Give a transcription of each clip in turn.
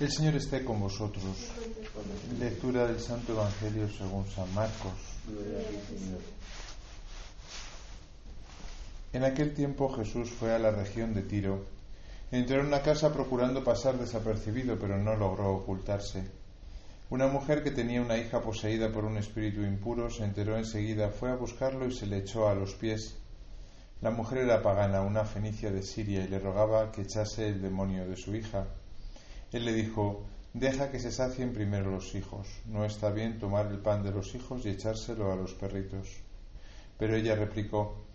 El Señor esté con vosotros. Lectura del Santo Evangelio según San Marcos. En aquel tiempo Jesús fue a la región de Tiro. Entró en una casa procurando pasar desapercibido, pero no logró ocultarse. Una mujer que tenía una hija poseída por un espíritu impuro se enteró enseguida, fue a buscarlo y se le echó a los pies. La mujer era pagana, una fenicia de Siria, y le rogaba que echase el demonio de su hija. Él le dijo, deja que se sacien primero los hijos. No está bien tomar el pan de los hijos y echárselo a los perritos. Pero ella replicó,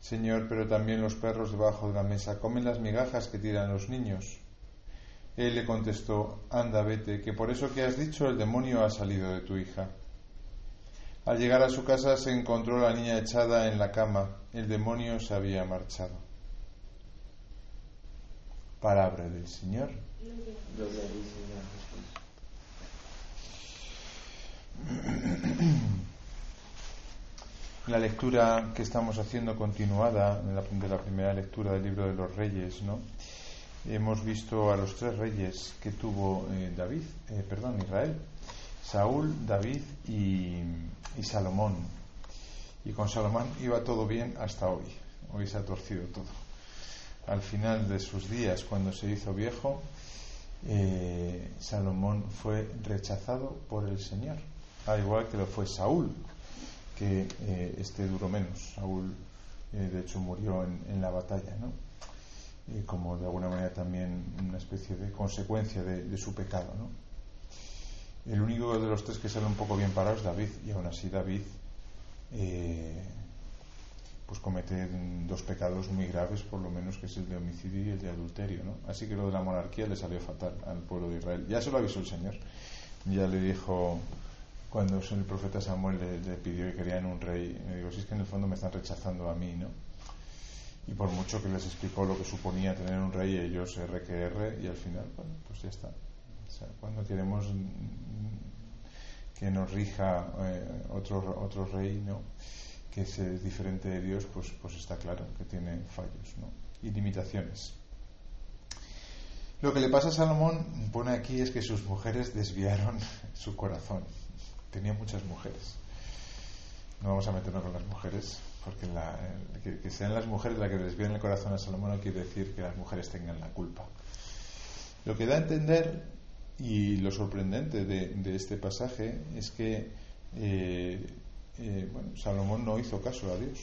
Señor, pero también los perros debajo de la mesa comen las migajas que tiran los niños. Él le contestó, anda, vete, que por eso que has dicho el demonio ha salido de tu hija. Al llegar a su casa se encontró la niña echada en la cama. El demonio se había marchado. Palabra del Señor. La lectura que estamos haciendo continuada de la, primera lectura del libro de los reyes, ¿no? Hemos visto a los tres reyes que tuvo eh, David, eh, perdón, Israel, Saúl, David y, y Salomón. Y con Salomón iba todo bien hasta hoy. Hoy se ha torcido todo. Al final de sus días, cuando se hizo viejo, eh, Salomón fue rechazado por el Señor, al igual que lo fue Saúl, que eh, este duró menos. Saúl, eh, de hecho, murió en, la batalla, ¿no? como de alguna manera también una especie de consecuencia de, su pecado. ¿no? El único de los tres que sale un poco bien parado es David, y aún así David cometen dos pecados muy graves, por lo menos, que es el de homicidio y el de adulterio. ¿no? Así que lo de la monarquía le salió fatal al pueblo de Israel. Ya se lo avisó el Señor. Ya le dijo, cuando el profeta Samuel le, pidió que querían un rey, le digo, si es que en el fondo me están rechazando a mí, ¿no? Y por mucho que les explicó lo que suponía tener un rey, ellos RQR, y al final, bueno, pues ya está. O sea, cuando queremos que nos rija eh, otro, otro rey, ¿no? Que es diferente de Dios, pues, pues está claro que tiene fallos ¿no? y limitaciones. Lo que le pasa a Salomón, pone aquí, es que sus mujeres desviaron su corazón. Tenía muchas mujeres. No vamos a meternos con las mujeres, porque que, sean las mujeres las que desvían el corazón a Salomón no quiere decir que las mujeres tengan la culpa. Lo que da a entender, y lo sorprendente de, este pasaje, es que eh, bueno, Salomón no hizo caso a Dios.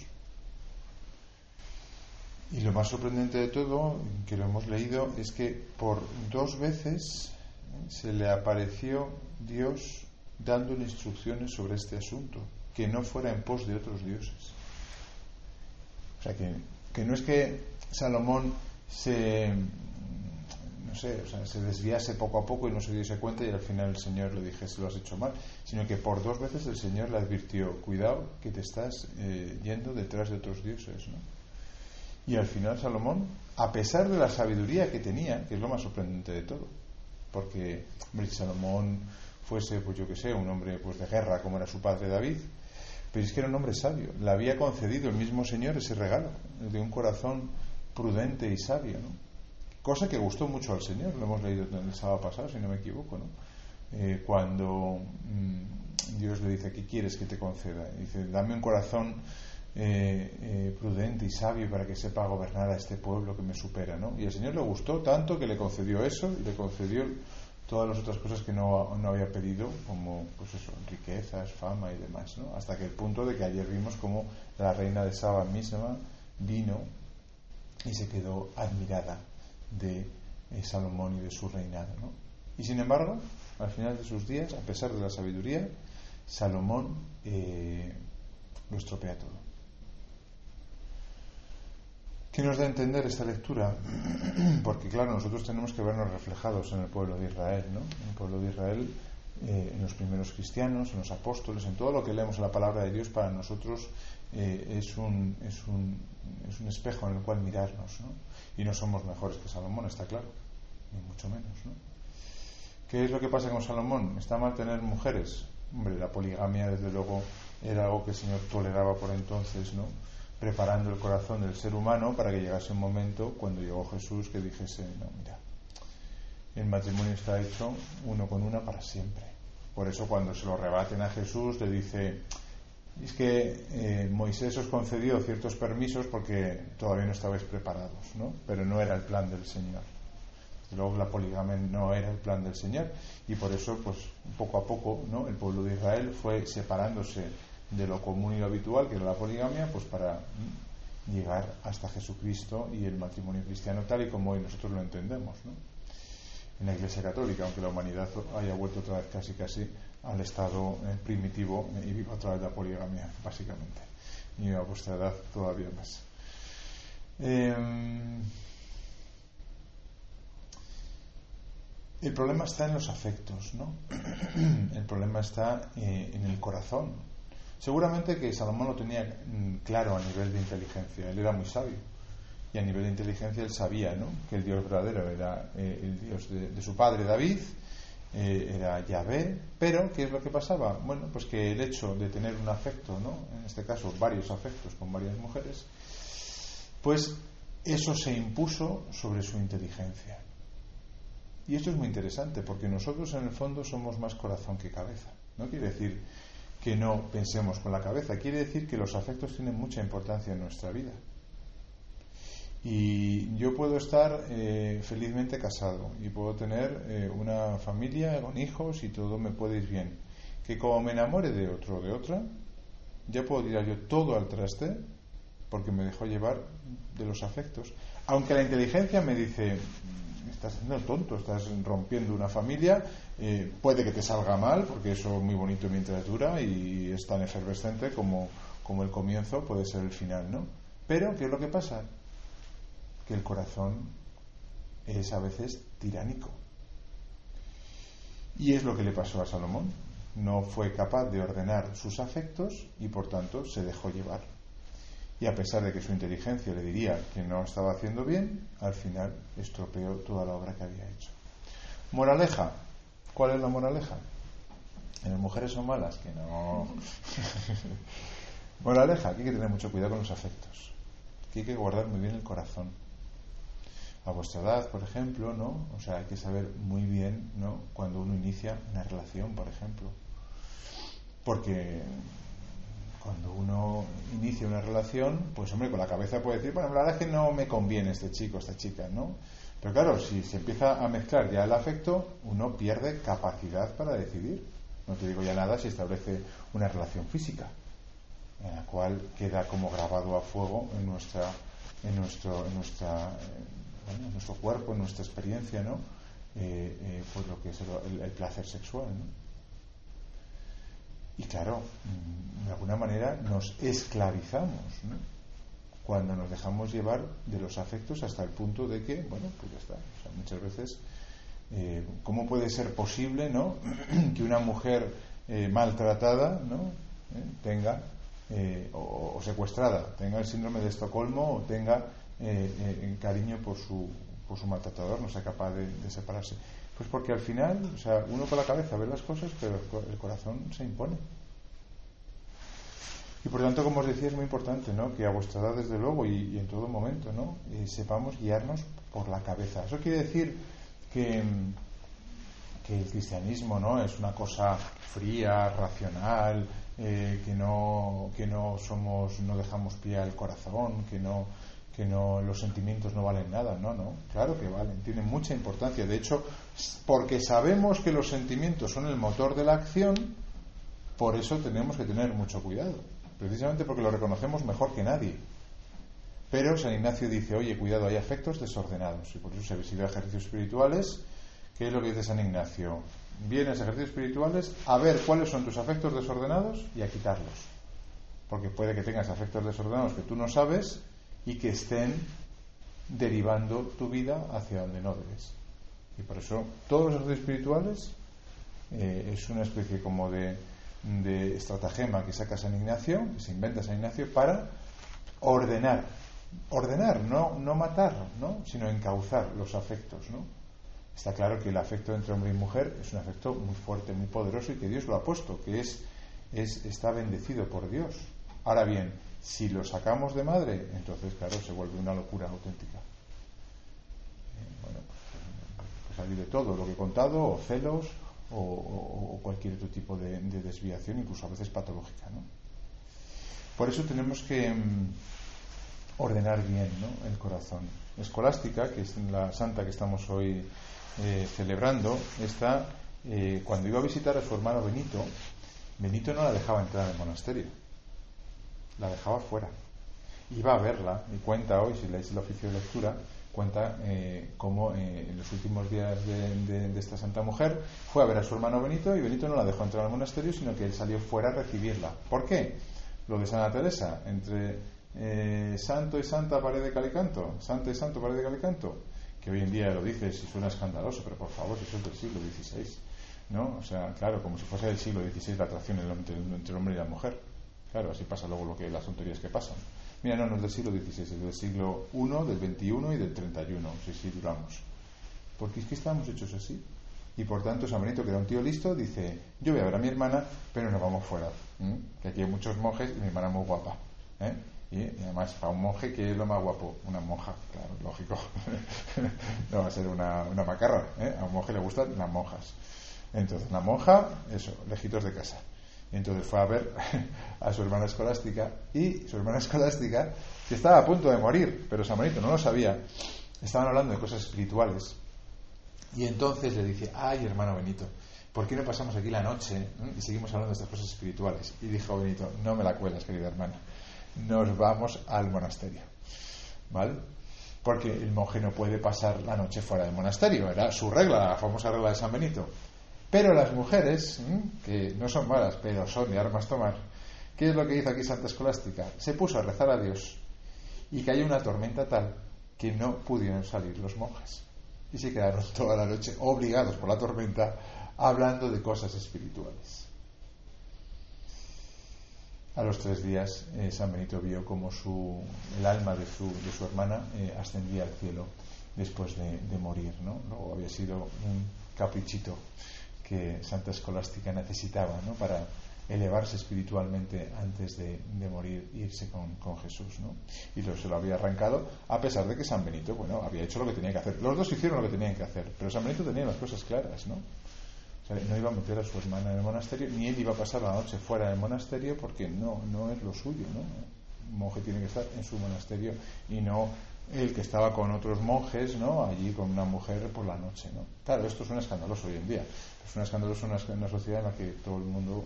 Y lo más sorprendente de todo, que lo hemos leído, es que por dos veces eh, se le apareció Dios dándole instrucciones sobre este asunto, que no fuera en pos de otros dioses. O sea, que, que no es que Salomón se no sé, o sea, se desviase poco a poco y no se diese cuenta y al final el Señor le dijese lo has hecho mal, sino que por dos veces el Señor le advirtió, cuidado que te estás eh, yendo detrás de otros dioses. ¿no? Y al final Salomón, a pesar de la sabiduría que tenía, que es lo más sorprendente de todo, porque hombre, Salomón fuese, pues yo que sé, un hombre pues de guerra como era su padre David, pero es que era un hombre sabio, le había concedido el mismo Señor ese regalo, de un corazón prudente y sabio, ¿no? Cosa que gustó mucho al Señor, lo hemos leído el sábado pasado, si no me equivoco, ¿no? Eh, cuando mm, Dios le dice, ¿qué quieres que te conceda? dice, dame un corazón eh, eh, prudente y sabio para que sepa gobernar a este pueblo que me supera, ¿no? Y al Señor le gustó tanto que le concedió eso y le concedió todas las otras cosas que no, no había pedido, como pues eso, riquezas, fama y demás, ¿no? Hasta que el punto de que ayer vimos como la reina de Saba misma vino y se quedó admirada de eh, Salomón y de su reinado. Y sin embargo, al final de sus días, a pesar de la sabiduría, Salomón eh, lo estropea todo. ¿Qué nos da a entender esta lectura? Porque claro, nosotros tenemos que vernos reflejados en el pueblo de Israel, ¿no? En el pueblo de Israel, eh, en los primeros cristianos, en los apóstoles, en todo lo que leemos en la palabra de Dios, para nosotros es, un, es, un, es un espejo en el cual mirarnos, ¿no? Y no somos mejores que Salomón, está claro, ni mucho menos. ¿no? ¿Qué es lo que pasa con Salomón? ¿Está mal tener mujeres? Hombre, la poligamia, desde luego, era algo que el Señor toleraba por entonces, ¿no? Preparando el corazón del ser humano para que llegase un momento, cuando llegó Jesús, que dijese, no, mira, el matrimonio está hecho uno con una para siempre. Por eso cuando se lo rebaten a Jesús le dice, es que eh, Moisés os concedió ciertos permisos porque todavía no estabais preparados, ¿no? Pero no era el plan del Señor. Luego la poligamia no era el plan del Señor y por eso, pues poco a poco, ¿no? El pueblo de Israel fue separándose de lo común y lo habitual, que era la poligamia, pues para llegar hasta Jesucristo y el matrimonio cristiano tal y como hoy nosotros lo entendemos, ¿no? En la Iglesia Católica, aunque la humanidad haya vuelto otra vez casi casi al estado eh, primitivo y viva a través de la poligamia, básicamente, y a vuestra edad todavía más. Em, el problema está en los afectos, ¿no? el problema está eh, en el corazón. Seguramente que Salomón lo tenía mm, claro a nivel de inteligencia, él era muy sabio y a nivel de inteligencia él sabía ¿no? que el Dios verdadero era eh, el Dios de, su padre David eh, era Yahvé, pero ¿qué es lo que pasaba? Bueno, pues que el hecho de tener un afecto, ¿no? en este caso varios afectos con varias mujeres, pues eso se impuso sobre su inteligencia. Y esto es muy interesante porque nosotros en el fondo somos más corazón que cabeza. No quiere decir que no pensemos con la cabeza, quiere decir que los afectos tienen mucha importancia en nuestra vida. Y yo puedo estar eh, felizmente casado y puedo tener eh, una familia con hijos y todo me puede ir bien. Que como me enamore de otro o de otra, ya puedo tirar yo todo al traste porque me dejó llevar de los afectos. Aunque la inteligencia me dice, estás siendo tonto, estás rompiendo una familia, eh, puede que te salga mal, porque eso es muy bonito mientras dura y es tan efervescente como, como el comienzo puede ser el final, ¿no? Pero, ¿qué es lo que pasa? Que el corazón es a veces tiránico. Y es lo que le pasó a Salomón. No fue capaz de ordenar sus afectos y por tanto se dejó llevar. Y a pesar de que su inteligencia le diría que no estaba haciendo bien, al final estropeó toda la obra que había hecho. Moraleja. ¿Cuál es la moraleja? ¿Las mujeres son malas? Que no. moraleja. Hay que tener mucho cuidado con los afectos. Hay que guardar muy bien el corazón a vuestra edad, por ejemplo, ¿no? O sea, hay que saber muy bien, ¿no? Cuando uno inicia una relación, por ejemplo. Porque cuando uno inicia una relación, pues hombre, con la cabeza puede decir, bueno, la verdad es que no me conviene este chico, esta chica, ¿no? Pero claro, si se empieza a mezclar ya el afecto, uno pierde capacidad para decidir. No te digo ya nada si establece una relación física, en la cual queda como grabado a fuego en nuestra, en nuestro, en nuestra en nuestro cuerpo, nuestra experiencia, ¿no? Eh, eh, pues lo que es el, placer sexual. Y claro, mm, de alguna manera nos esclavizamos cuando nos dejamos llevar de los afectos hasta el punto de que, bueno, pues ya está. muchas veces, eh, ¿cómo puede ser posible ¿no? que una mujer maltratada ¿no? tenga, o, o, secuestrada, tenga el síndrome de Estocolmo o tenga eh, eh, cariño por su, por su maltratador, no sea capaz de, separarse. Pues porque al final, o sea, uno con la cabeza ve las cosas, pero el corazón se impone. Y por tanto, como os decía, es muy importante ¿no? que a vuestra edad, desde luego, y, en todo momento, ¿no? Eh, sepamos guiarnos por la cabeza. Eso quiere decir que, que el cristianismo no es una cosa fría, racional, que, no, que no somos, no dejamos pie al corazón, que no que no los sentimientos no valen nada, no, no, claro que valen, tienen mucha importancia. De hecho, porque sabemos que los sentimientos son el motor de la acción, por eso tenemos que tener mucho cuidado, precisamente porque lo reconocemos mejor que nadie. Pero San Ignacio dice, oye, cuidado, hay afectos desordenados, y por eso se visita ejercicios espirituales. ¿Qué es lo que dice San Ignacio? Vienes a ejercicios espirituales a ver cuáles son tus afectos desordenados y a quitarlos. Porque puede que tengas afectos desordenados que tú no sabes y que estén derivando tu vida hacia donde no debes. Y por eso todos los ejercicios espirituales eh, es una especie como de, de, estratagema que saca San Ignacio, que se inventa San Ignacio para ordenar, ordenar, no, no matar, ¿no? sino encauzar los afectos. ¿no? Está claro que el afecto entre hombre y mujer es un afecto muy fuerte, muy poderoso y que Dios lo ha puesto, que es, es está bendecido por Dios. Ahora bien, si lo sacamos de madre, entonces, claro, se vuelve una locura auténtica. Eh, bueno, pues, salir de todo lo que he contado, o celos, o, cualquier otro tipo de, desviación, incluso a veces patológica. ¿no? Por eso tenemos que mm, ordenar bien el corazón. Escolástica, que es la santa que estamos hoy eh, celebrando, está, eh, cuando iba a visitar a su hermano Benito, Benito no la dejaba entrar en el monasterio, la dejaba fuera. Iba a verla y cuenta hoy, si leéis el oficio de lectura, cuenta eh, cómo eh, en los últimos días de, esta santa mujer fue a ver a su hermano Benito y Benito no la dejó entrar al monasterio, sino que él salió fuera a recibirla. ¿Por qué? Lo de Santa Teresa, entre eh, santo y santa pared de calicanto, santo y santo pared de calicanto, que hoy en día lo dices y suena escandaloso, pero por favor, eso es del siglo XVI. ¿no? O sea, claro, como si fuese del siglo XVI la atracción entre, entre el hombre y la mujer. Claro, así pasa luego lo que las tonterías que pasan. Mira, no, no es del siglo XVI, es del siglo I, del XXI y del 31, si sí, duramos. Porque es que estamos hechos así. Y por tanto, San Benito, que era un tío listo, dice: Yo voy a ver a mi hermana, pero nos vamos fuera. Que aquí hay muchos monjes y mi hermana muy guapa. ¿eh? Y, además, para un monje, ¿qué es lo más guapo? Una monja, claro, lógico. no va a ser una, una macarra. ¿eh? A un monje le gustan las monjas. Entonces, la monja, eso, lejitos de casa. Entonces fue a ver a su hermana escolástica y su hermana escolástica, que estaba a punto de morir, pero San Benito no lo sabía, estaban hablando de cosas espirituales. Y entonces le dice, ay hermano Benito, ¿por qué no pasamos aquí la noche y seguimos hablando de estas cosas espirituales? Y dijo Benito, no me la cuelas, querida hermana, nos vamos al monasterio. ¿Vale? Porque el monje no puede pasar la noche fuera del monasterio, era su regla, la famosa regla de San Benito. Pero las mujeres, que no son malas, pero son de armas tomar, ¿qué es lo que hizo aquí Santa Escolástica? Se puso a rezar a Dios y cayó una tormenta tal que no pudieron salir los monjes. Y se quedaron toda la noche obligados por la tormenta hablando de cosas espirituales. A los tres días eh, San Benito vio como su, el alma de su, de su hermana eh, ascendía al cielo después de, de morir. ¿no? Luego había sido un caprichito que Santa Escolástica necesitaba ¿no? para elevarse espiritualmente antes de, morir e irse con, Jesús. ¿no? Y lo, se lo había arrancado a pesar de que San Benito bueno, había hecho lo que tenía que hacer. Los dos hicieron lo que tenían que hacer, pero San Benito tenía las cosas claras. ¿no? no iba a meter a su hermana en el monasterio, ni él iba a pasar la noche fuera del monasterio porque no, no es lo suyo. ¿no? Monje tiene que estar en su monasterio y no el que estaba con otros monjes, ¿no? Allí con una mujer por la noche, ¿no? Claro, esto es un escandaloso hoy en día. Es un escandaloso en una, sociedad en la que todo el mundo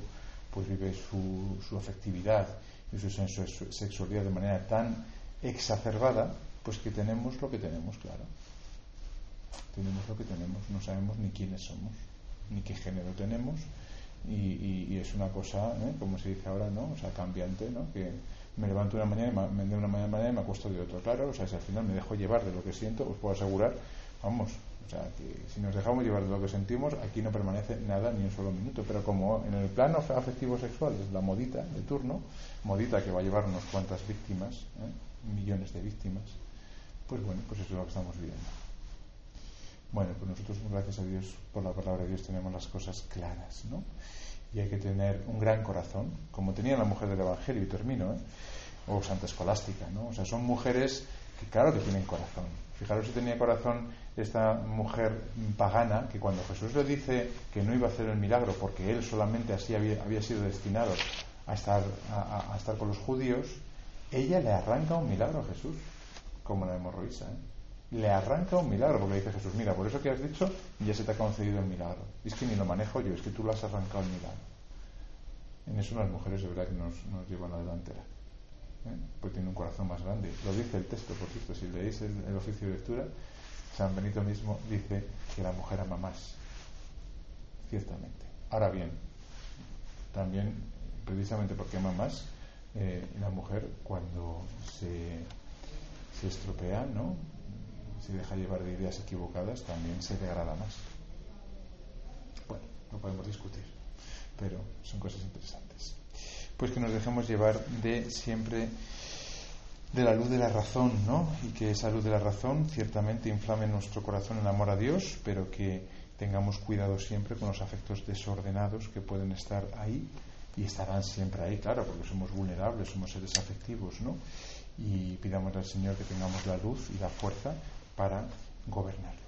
pues vive su, su afectividad y su sexualidad de manera tan exacerbada, pues que tenemos lo que tenemos, claro. Tenemos lo que tenemos, no sabemos ni quiénes somos, ni qué género tenemos, y, es una cosa, ¿eh? como se dice ahora, ¿no? O sea, cambiante, ¿no? Que, me levanto una mañana me, de una manera y me acuesto de otra. Claro, o sea, si al final me dejo llevar de lo que siento, os puedo asegurar, vamos, o sea, que si nos dejamos llevar de lo que sentimos, aquí no permanece nada ni un solo minuto. Pero como en el plano afectivo sexual es la modita de turno, modita que va a llevar unas cuantas víctimas, ¿eh? millones de víctimas, pues bueno, pues eso es lo que estamos viviendo. Bueno, pues nosotros, gracias a Dios, por la palabra de Dios tenemos las cosas claras, ¿no? Y hay que tener un gran corazón, como tenía la mujer del Evangelio, y termino, ¿eh? o Santa Escolástica, ¿no? O sea, son mujeres que claro que tienen corazón. Fijaros si tenía corazón esta mujer pagana, que cuando Jesús le dice que no iba a hacer el milagro porque él solamente así había, había sido destinado a estar, a, estar con los judíos, ella le arranca un milagro a Jesús, como la hemorroísa. ¿eh? Le arranca un milagro, porque le dice Jesús, mira, por eso que has dicho, ya se te ha concedido el milagro. es que ni lo manejo yo, es que tú lo has arrancado el milagro. En eso las mujeres de verdad que nos, llevan la delantera. ¿eh? Pues tiene un corazón más grande. Lo dice el texto, por cierto, si leéis el, oficio de lectura, San Benito mismo dice que la mujer ama más. Ciertamente. Ahora bien, también, precisamente porque ama más, eh, la mujer cuando se, se estropea, ¿no? Se deja llevar de ideas equivocadas, también se degrada más. Bueno, no podemos discutir, pero son cosas interesantes. Pues que nos dejemos llevar de siempre de la luz de la razón, ¿no? Y que esa luz de la razón ciertamente inflame nuestro corazón en amor a Dios, pero que tengamos cuidado siempre con los afectos desordenados que pueden estar ahí y estarán siempre ahí, claro, porque somos vulnerables, somos seres afectivos, ¿no? Y pidamos al Señor que tengamos la luz y la fuerza para gobernar.